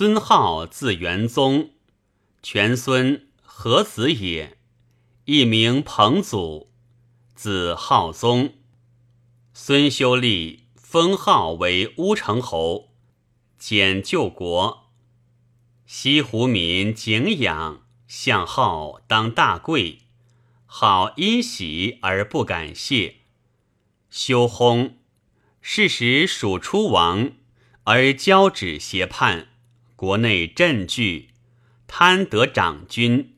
孙浩字元宗，全孙何子也，一名彭祖，字浩宗。孙修立封号为乌程侯，简救国。西湖民敬仰，向号当大贵，好因喜而不敢谢。修薨，是时蜀出亡，而交趾胁叛，国内震惧，贪得长君。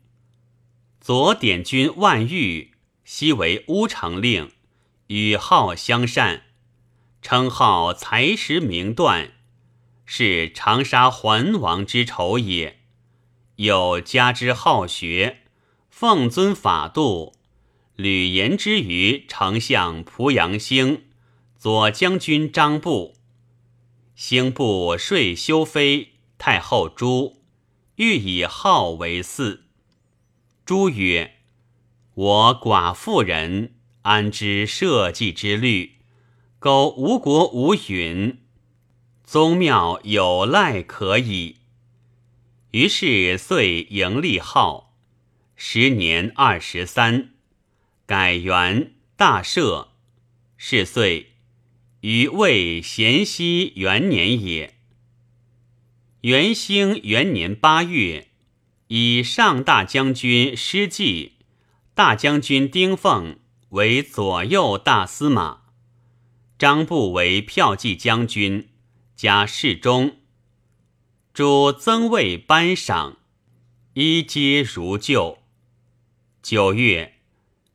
左典军万玉，昔为乌城令。与号相善，称号才识名断，是长沙桓王之仇也。有加之好学，奉尊法度，吕言之于丞相濮阳兴、左将军张布。兴部说修妃太后朱，欲以号为嗣。朱曰：“我寡妇人。”安知社稷之虑？苟无国无允，宗庙有赖可矣。于是遂迎立号，时年二十三，改元大赦。是岁，于魏咸熙元年也。元兴元年八月，以上大将军施济、大将军丁奉。为左右大司马，张布为骠骑将军，加侍中。诸增位颁赏，一皆如旧。九月，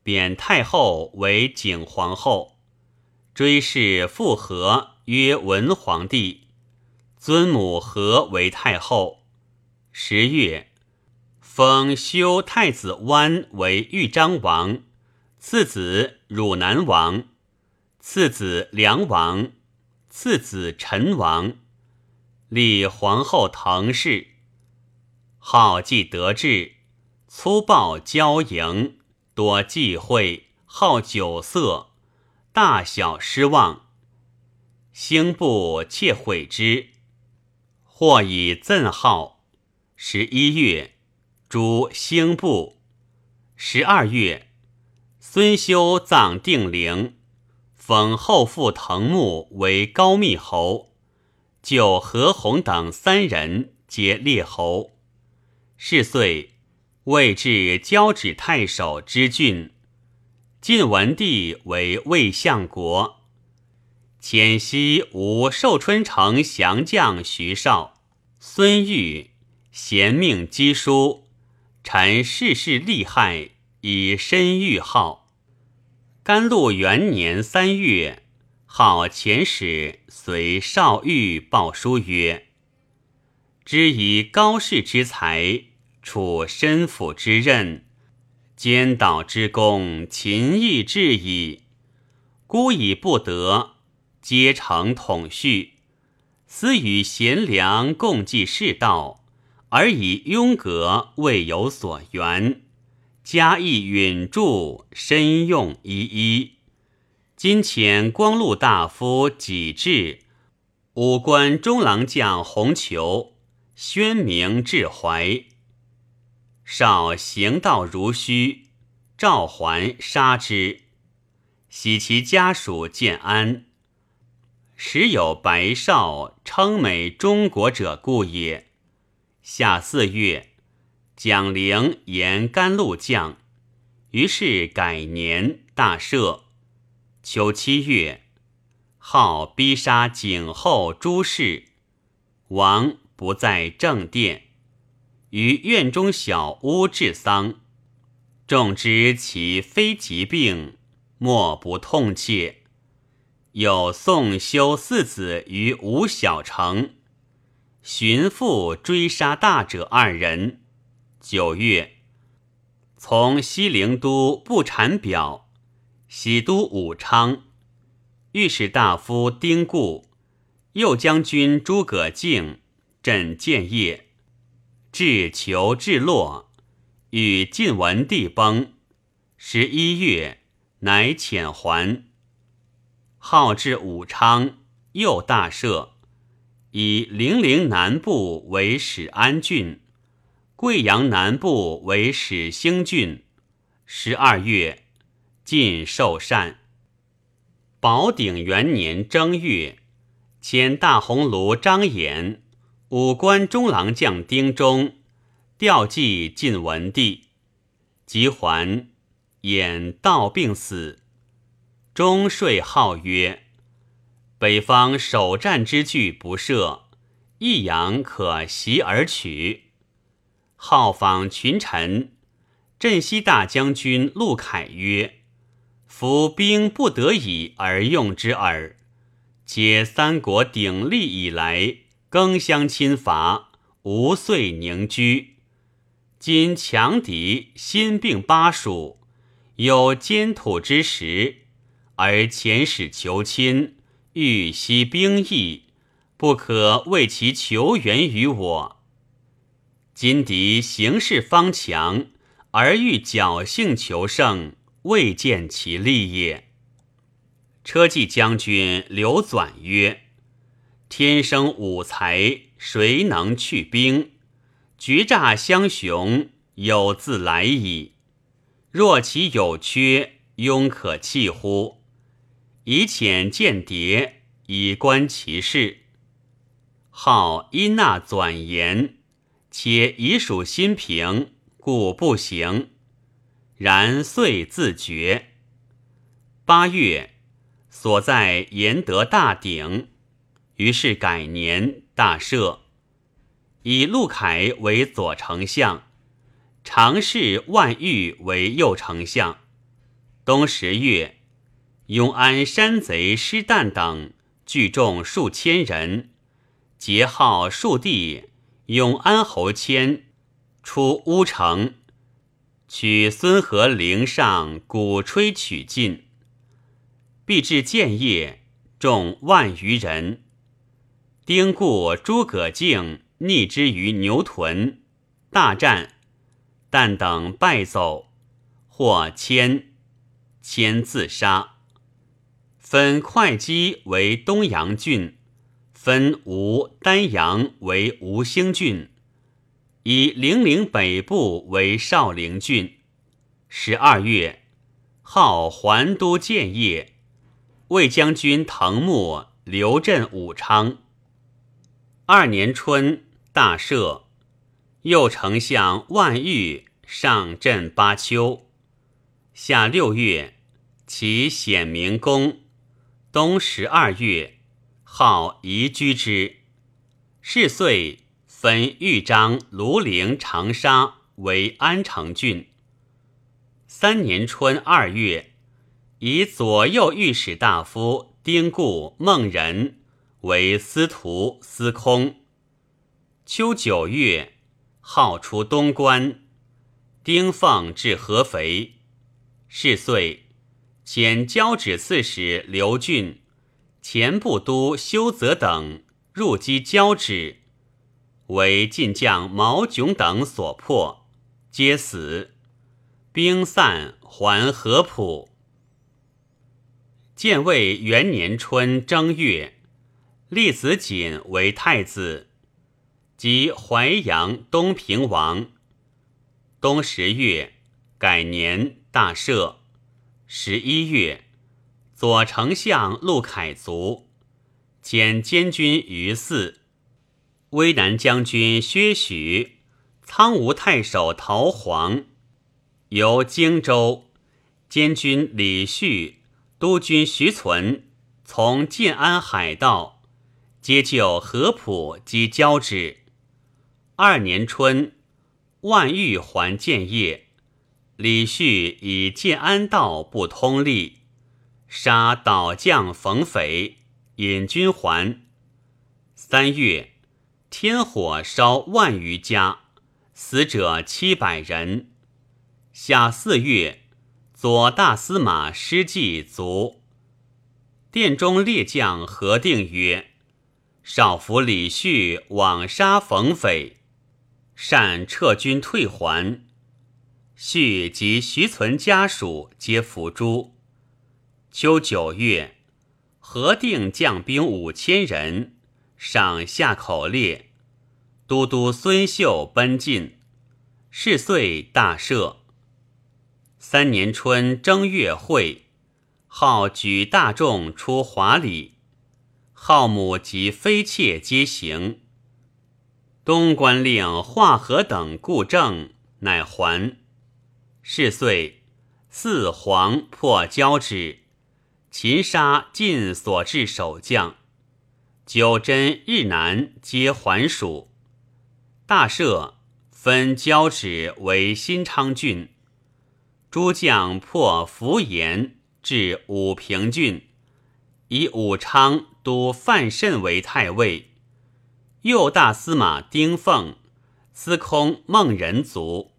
贬太后为景皇后，追谥复和曰文皇帝，尊母和为太后。十月，封修太子湾为豫章王。次子汝南王，次子梁王，次子陈王，立皇后滕氏。好既得志，粗暴骄淫，多忌讳，好酒色，大小失望。兴部窃悔之，或以赠号。十一月，诛兴部。十二月。孙修葬定陵，封后父滕穆为高密侯，就何弘等三人皆列侯。是岁，位至交趾太守之郡。晋文帝为魏相国。遣西吴寿春城降将徐绍、孙玉贤命赍书，臣世事利害。以身御号。甘露元年三月，号遣使随少玉报书曰：“知以高士之才，处身辅之任，兼导之功，勤义至矣。孤以不得，皆成统序。思与贤良共济世道，而以庸格未有所缘。”嘉义允著，身用一一。今遣光禄大夫己至，武官中郎将洪求，宣明至怀。少行道如虚，召还杀之。喜其家属建安，时有白少称美中国者故也。夏四月。蒋陵言甘露降，于是改年大赦。秋七月，号逼杀景后诸事，王不在正殿，于院中小屋治丧。众知其非疾病，莫不痛切。有宋修四子于吴小城，寻父追杀大者二人。九月，从西陵都不产表，喜都武昌，御史大夫丁固、右将军诸葛敬。镇建业，至求至洛，与晋文帝崩。十一月，乃遣还。号至武昌，又大赦。以零陵南部为始安郡，贵阳南部为始兴郡。十二月，晋寿善。宝鼎元年正月，迁大鸿胪张衍、武官中郎将丁忠调祭晋文帝，即还，衍道病死。中说号曰：“北方首战之具不设，益阳可袭而取。”号访群臣，镇西大将军陆凯曰。夫兵不得已而用之耳，且三国鼎立以来，更相侵伐，无遂宁居。今强敌新并巴蜀，有坚土之实，而遣使求亲，欲息兵役，不可为其求援于我。今敌形势方强，而欲侥幸求胜。未见其利也。车骑将军刘纂曰：“天生武才，谁能去兵？决诈相雄，有自来矣。若其有缺，庸可弃乎？以遣间谍，以观其事。号因纳转言，且已属心平，故不行。”然遂自绝。八月，所在延德大鼎，于是改年大赦，以陆凯为左丞相，常侍万玉为右丞相。冬十月，永安山贼施旦等聚众数千人，劫号数地，永安侯谦出乌城。取孙和陵上鼓吹取进，必至建业，众万余人。丁固、诸葛敬逆之于牛屯，大战，但等败走，或迁，迁自杀。分会稽为东阳郡，分吴、丹阳为吴兴郡。以零陵北部为少陵郡。十二月，号还都建业。魏将军滕穆留镇武昌。二年春，大赦。右丞相万玉上镇巴丘。夏六月，其显明宫。冬十二月，号移居之。是岁。分豫章、庐陵、长沙为安城郡。三年春二月，以左右御史大夫丁固、孟仁为司徒、司空。秋九月，号出东关。丁奉至合肥。是岁，遣交趾刺史刘俊、前部都修泽等入击交趾。为晋将毛炯等所破，皆死。兵散，还合浦。建魏元年春正月，立子瑾为太子，即淮阳东平王。冬十月，改年大赦。十一月，左丞相陆凯卒，兼监军于祀。威南将军薛许、苍梧太守陶黄，由荆州监军李旭、督军徐存从建安海道，皆救合浦及交趾。二年春，万玉还建业，李旭以建安道不通利，杀倒将冯匪，引军还。三月。天火烧万余家，死者七百人。夏四月，左大司马施季卒。殿中列将核定曰：“少府李旭枉杀冯匪，善撤军退还。”旭及徐存家属皆伏诛。秋九月，何定将兵五千人。上下口猎。都督孙秀奔进，是岁大赦。三年春正月会，号举大众出华里，号母及妃妾皆行。东官令华和等故正，乃还。是岁，四皇破交趾，擒杀尽所至守将，九真日南皆还蜀。大赦，分交趾为新昌郡。诸将破符延，至武平郡，以武昌都范慎为太尉。右大司马丁奉、司空孟仁卒。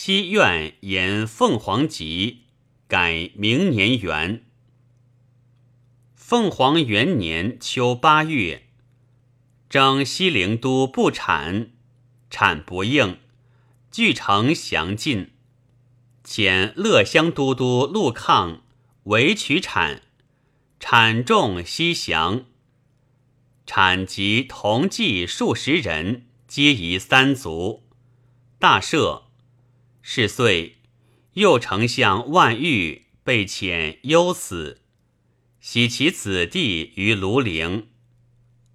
西苑沿凤凰集，改明年元。凤凰元年秋八月。征西陵都不产，产不应，据城降晋。遣乐乡都督陆抗为取产，产众西降。产及同济数十人，皆夷三族。大赦。是岁，右丞相万玉被遣忧死，徙其子弟于庐陵。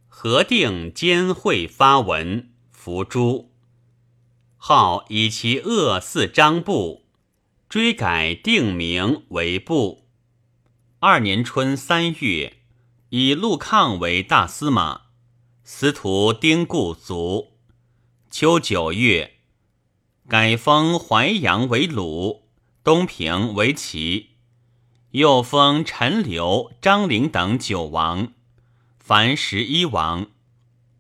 何定监会发文，伏诛。号以其恶似张布，追改定名为布。二年春三月，以陆抗为大司马，司徒丁固卒。秋九月，改封淮阳为鲁，东平为齐，又封陈留、张陵等九王。凡十一王，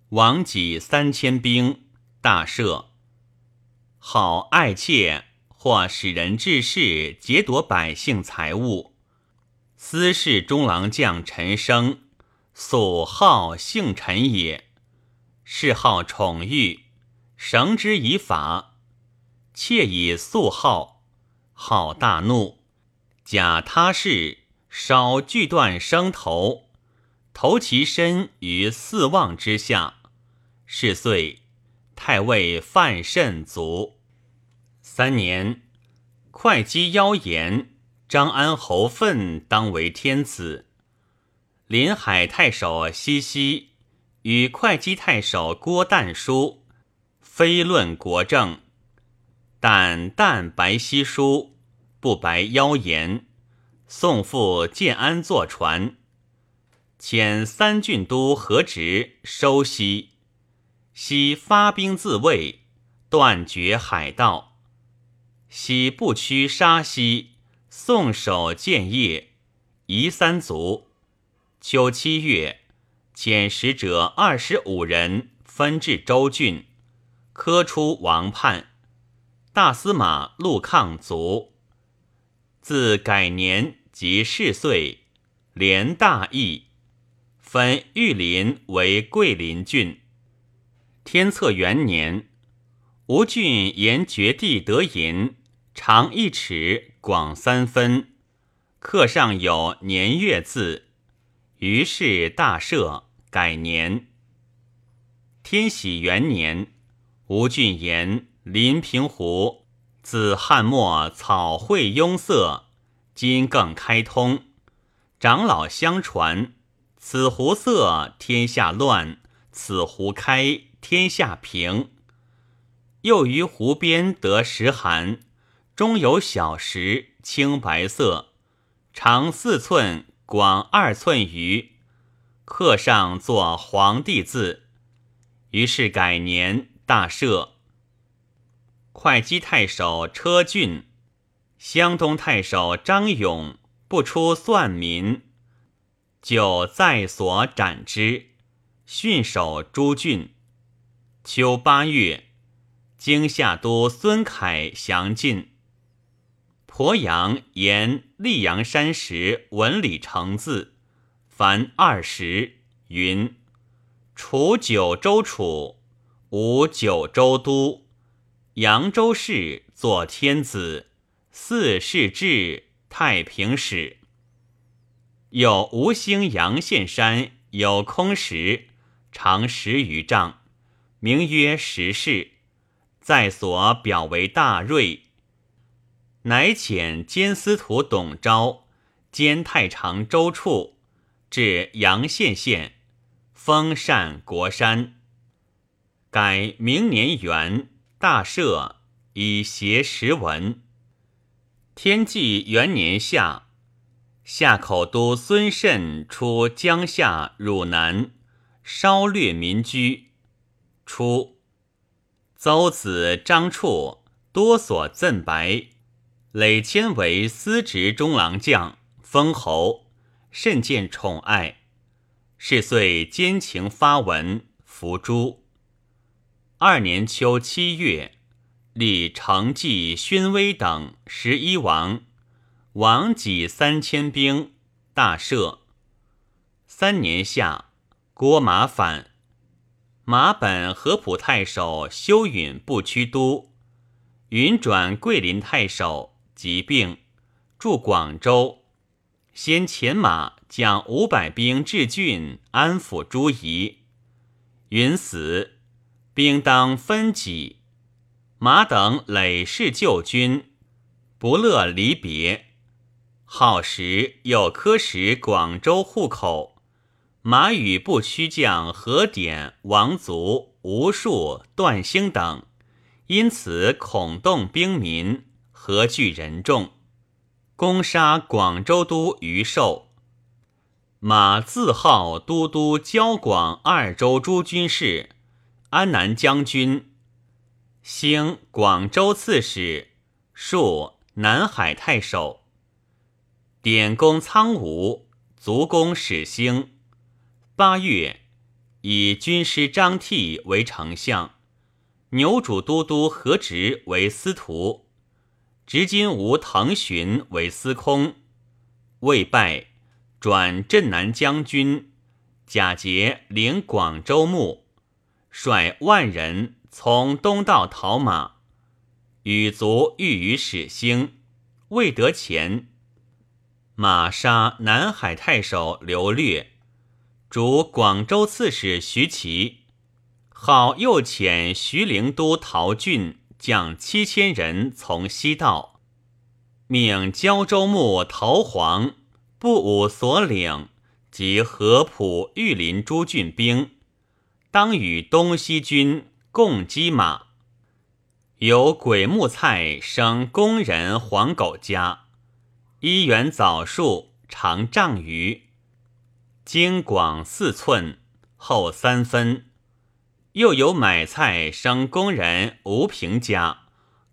王己三千兵，大赦。好爱妾，或使人治事，劫夺百姓财物。司事中郎将陈升，素好姓陈也，谥号宠欲，绳之以法。妾以素好，好大怒，假他事，少锯断生头。投其身于四望之下，是岁，太尉范慎卒。三年，会稽妖言，张安侯奋当为天子。临海太守西西与会稽太守郭旦书，非论国政。但淡白稀疏，不白妖言。送赴建安坐船。遣三郡都何直收西，西发兵自卫，断绝海道。西不屈杀西，送守建业，夷三族。秋七月，遣使者二十五人，分至州郡，科出王叛。大司马陆抗卒。自改年即世岁，连大义。分玉林为桂林郡。天策元年，吴郡沿绝地得银，长一尺，广三分，刻上有年月字。于是大赦，改年。天禧元年，吴郡沿临平湖，自汉末草绘拥塞，今更开通，长老相传。此湖色，天下乱；此湖开，天下平。又于湖边得石函，中有小石，青白色，长四寸，广二寸余，刻上作皇帝字。于是改年，大赦。会稽太守车俊、湘东太守张勇不出算民。就在所斩之，训守诸郡。秋八月，京夏都孙凯降晋。鄱阳沿溧阳山石文理成字，凡二十。云：楚九州楚，吴九州都，扬州市作天子，四世至太平使。有吴兴阳县山有空石，长十余丈，名曰石室，在所表为大瑞。乃遣监司徒董昭兼太常州处至阳县县，封禅国山。改明年元大赦，以协时文。天纪元年夏，夏口都孙慎出江夏汝南，烧掠民居。初，邹子张处多所赠白，累迁为司职中郎将，封侯，甚见宠爱。是岁奸情发文，伏诛。二年秋七月，立成纪、宣威等十一王，王己三千兵，大赦。三年夏，郭马反，马本合浦太守修允不屈都，允转桂林太守，疾病，驻广州，先遣马将五百兵至郡安抚诸夷，允死。兵当分己，马等累世旧军，不乐离别。好时又科使广州户口，马与不屈将何典、王族、吴数、段兴等，因此恐动兵民，何惧人众，攻杀广州都余寿。马自号都督交广二州诸军事。安南将军，兴广州刺史，戍南海太守。典公苍梧，卒公始兴。八月，以军师张替为丞相，牛主都督何直为司徒，执金吾滕询为司空。未拜，转镇南将军，贾节领广州牧。率万人从东道讨马，羽卒欲于始兴，未得前。马杀南海太守刘略，逐广州刺史徐齐。号又遣徐陵都陶俊将七千人从西道，命胶州牧陶黄不武所领及合浦、玉林诸郡兵。当与东西军共击马，有鬼木菜生工人黄狗家，一元枣树长丈余，茎广四寸，厚三分。又有买菜生工人吴平家，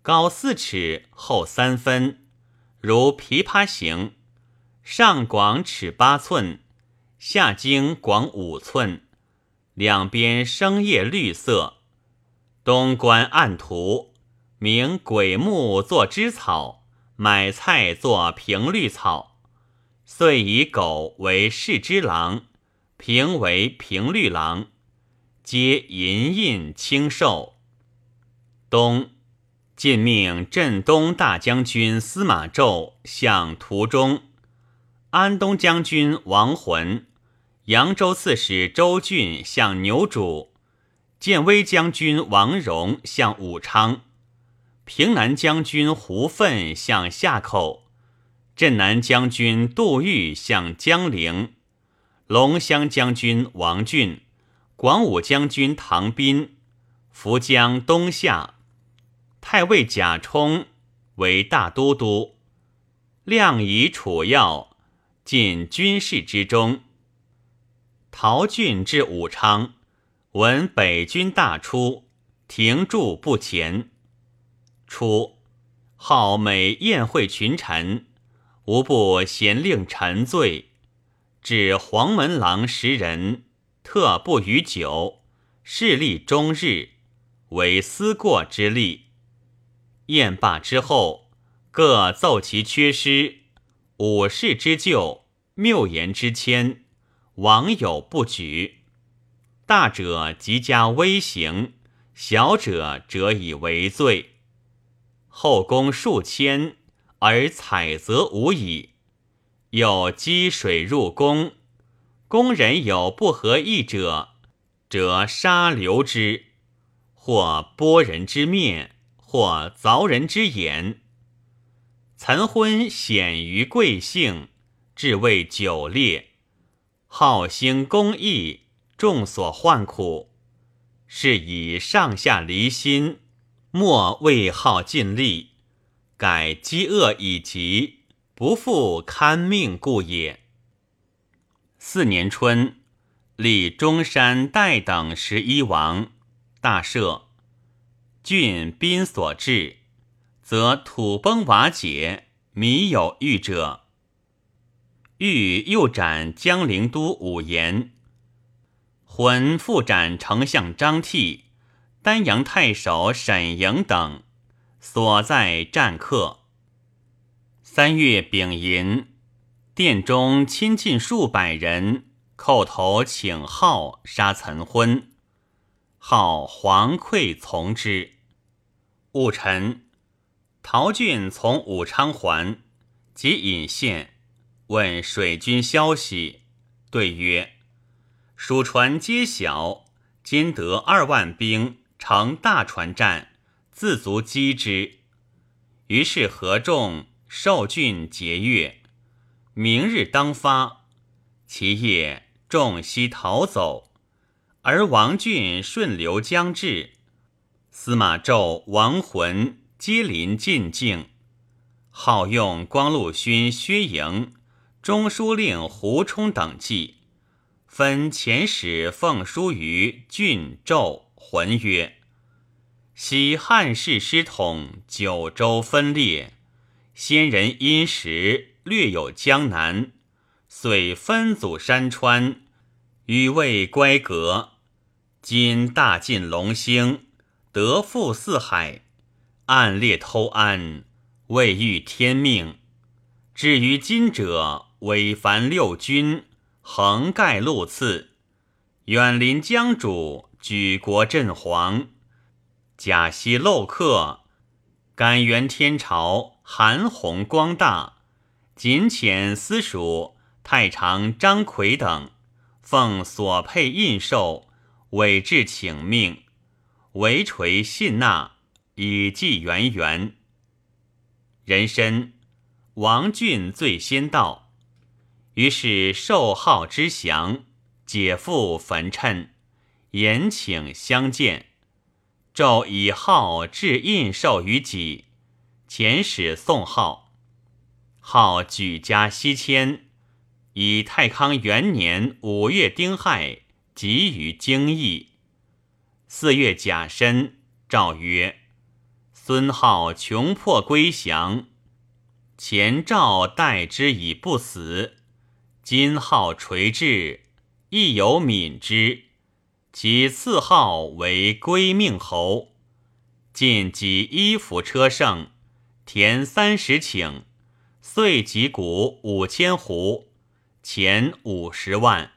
高四尺，厚三分，如琵琶形，上广尺八寸，下茎广五寸。两边生叶绿色，东观暗图，名鬼木作枝草，买菜作平绿草，遂以狗为侍之郎，平为平绿郎，皆银印清寿。东晋命镇东大将军司马昭向途中，安东将军王浑。扬州刺史周俊向牛渚，建威将军王荣向武昌，平南将军胡奋向夏口，镇南将军杜预向江陵，龙骧将军王俊，广武将军唐斌，伏江东下，太尉贾充为大都督，亮以楚要，进军事之中。陶俊至武昌，闻北军大出，停驻不前。初，好美宴会群臣，无不咸令臣醉，至黄门郎十人，特不与酒，事立终日，为思过之例。宴罢之后，各奏其缺失，武士之旧，谬言之谦。王有不举，大者即加微刑，小者则以为罪。后宫数千，而采择无已。有积水入宫，宫人有不合意者，则杀流之，或剥人之面，或凿人之眼。岑昏显于贵姓，至为久烈，好兴公义，众所患苦，是以上下离心，莫为好尽力，改饥饿以疾，不复堪命故也。四年春。立中山代等十一王，大赦。郡兵所至，则土崩瓦解，米有欲者。欲又斩江陵都武延，浑复斩丞相张替、丹阳太守沈莹等，所在战客。三月丙寅，殿中亲近数百人。叩头请号杀岑昏，号黄溃从之。戊辰，陶俊从武昌还，即引县问水军消息，对曰：“蜀船皆小，今得二万兵，乘大船战，自足击之。”于是合众受郡节钺，明日当发。其夜。众悉逃走，而王俊顺流将至，司马昭、王浑皆临晋境，好用光禄勋薛莹、中书令胡冲等记，分遣使奉书于郡、纣、浑曰：“昔汉室失统，九州分裂，先人因时略有江南。”遂分祖山川，与魏乖阁。今大晋隆兴，得复四海，暗猎偷安，未遇天命。至于今者，违凡六军，横盖路次，远临疆主，举国震惶。假西漏客，感元天朝，韩宏光大，仅遣私属。太常张奎等奉所配印绶，委至请命，为垂信纳，以祭元元。人参王俊最先到，于是受号之降，解父焚衬，言请相见。纣以号置印授于己，遣使送号，号举家西迁。以太康元年五月丁亥，即于京邑。四月甲申，诏曰：“孙浩穷迫归降，前诏待之以不死。今号垂至，亦有敏之。其次号为归命侯。尽己衣服车胜，田三十顷，岁及谷五千斛。”钱五十万，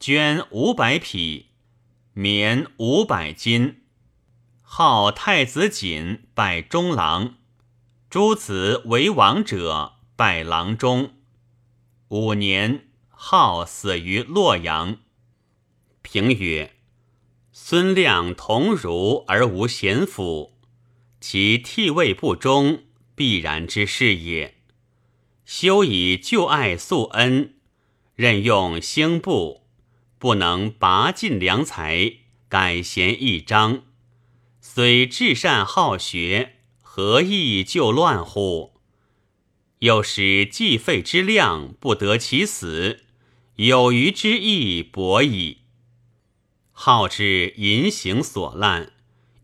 绢五百匹，棉五百斤。号太子锦拜中郎，诸子为王者拜郎中。五年，号死于洛阳。评曰：孙亮同儒而无贤辅，其替位不忠，必然之事也。修以旧爱素恩。任用兴部，不能拔尽良才，改贤易章。虽至善好学，何益救乱乎？又使计费之量不得其死，有余之意薄矣。好之淫行所滥，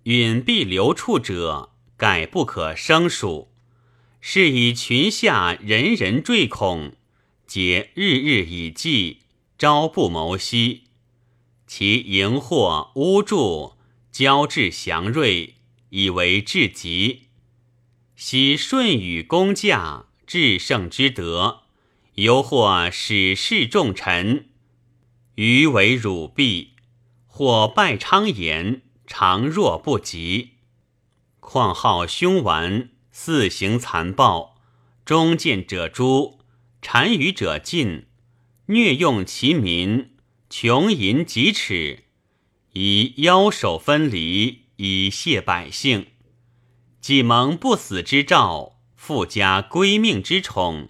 允必留处者，改不可生数。是以群下人人坠恐。皆日日以继，朝不谋夕。其淫惑污著，交至祥瑞，以为至极。昔舜禹公驾，至圣之德，犹或使事重臣，余为汝婢；或拜昌言，常若不及。况好凶顽，肆行残暴，忠谏者诛。单于者尽，虐用其民，穷淫极耻，以腰手分离，以谢百姓。既蒙不死之兆，富家归命之宠，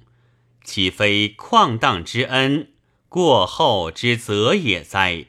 岂非旷荡之恩，过后之责也哉？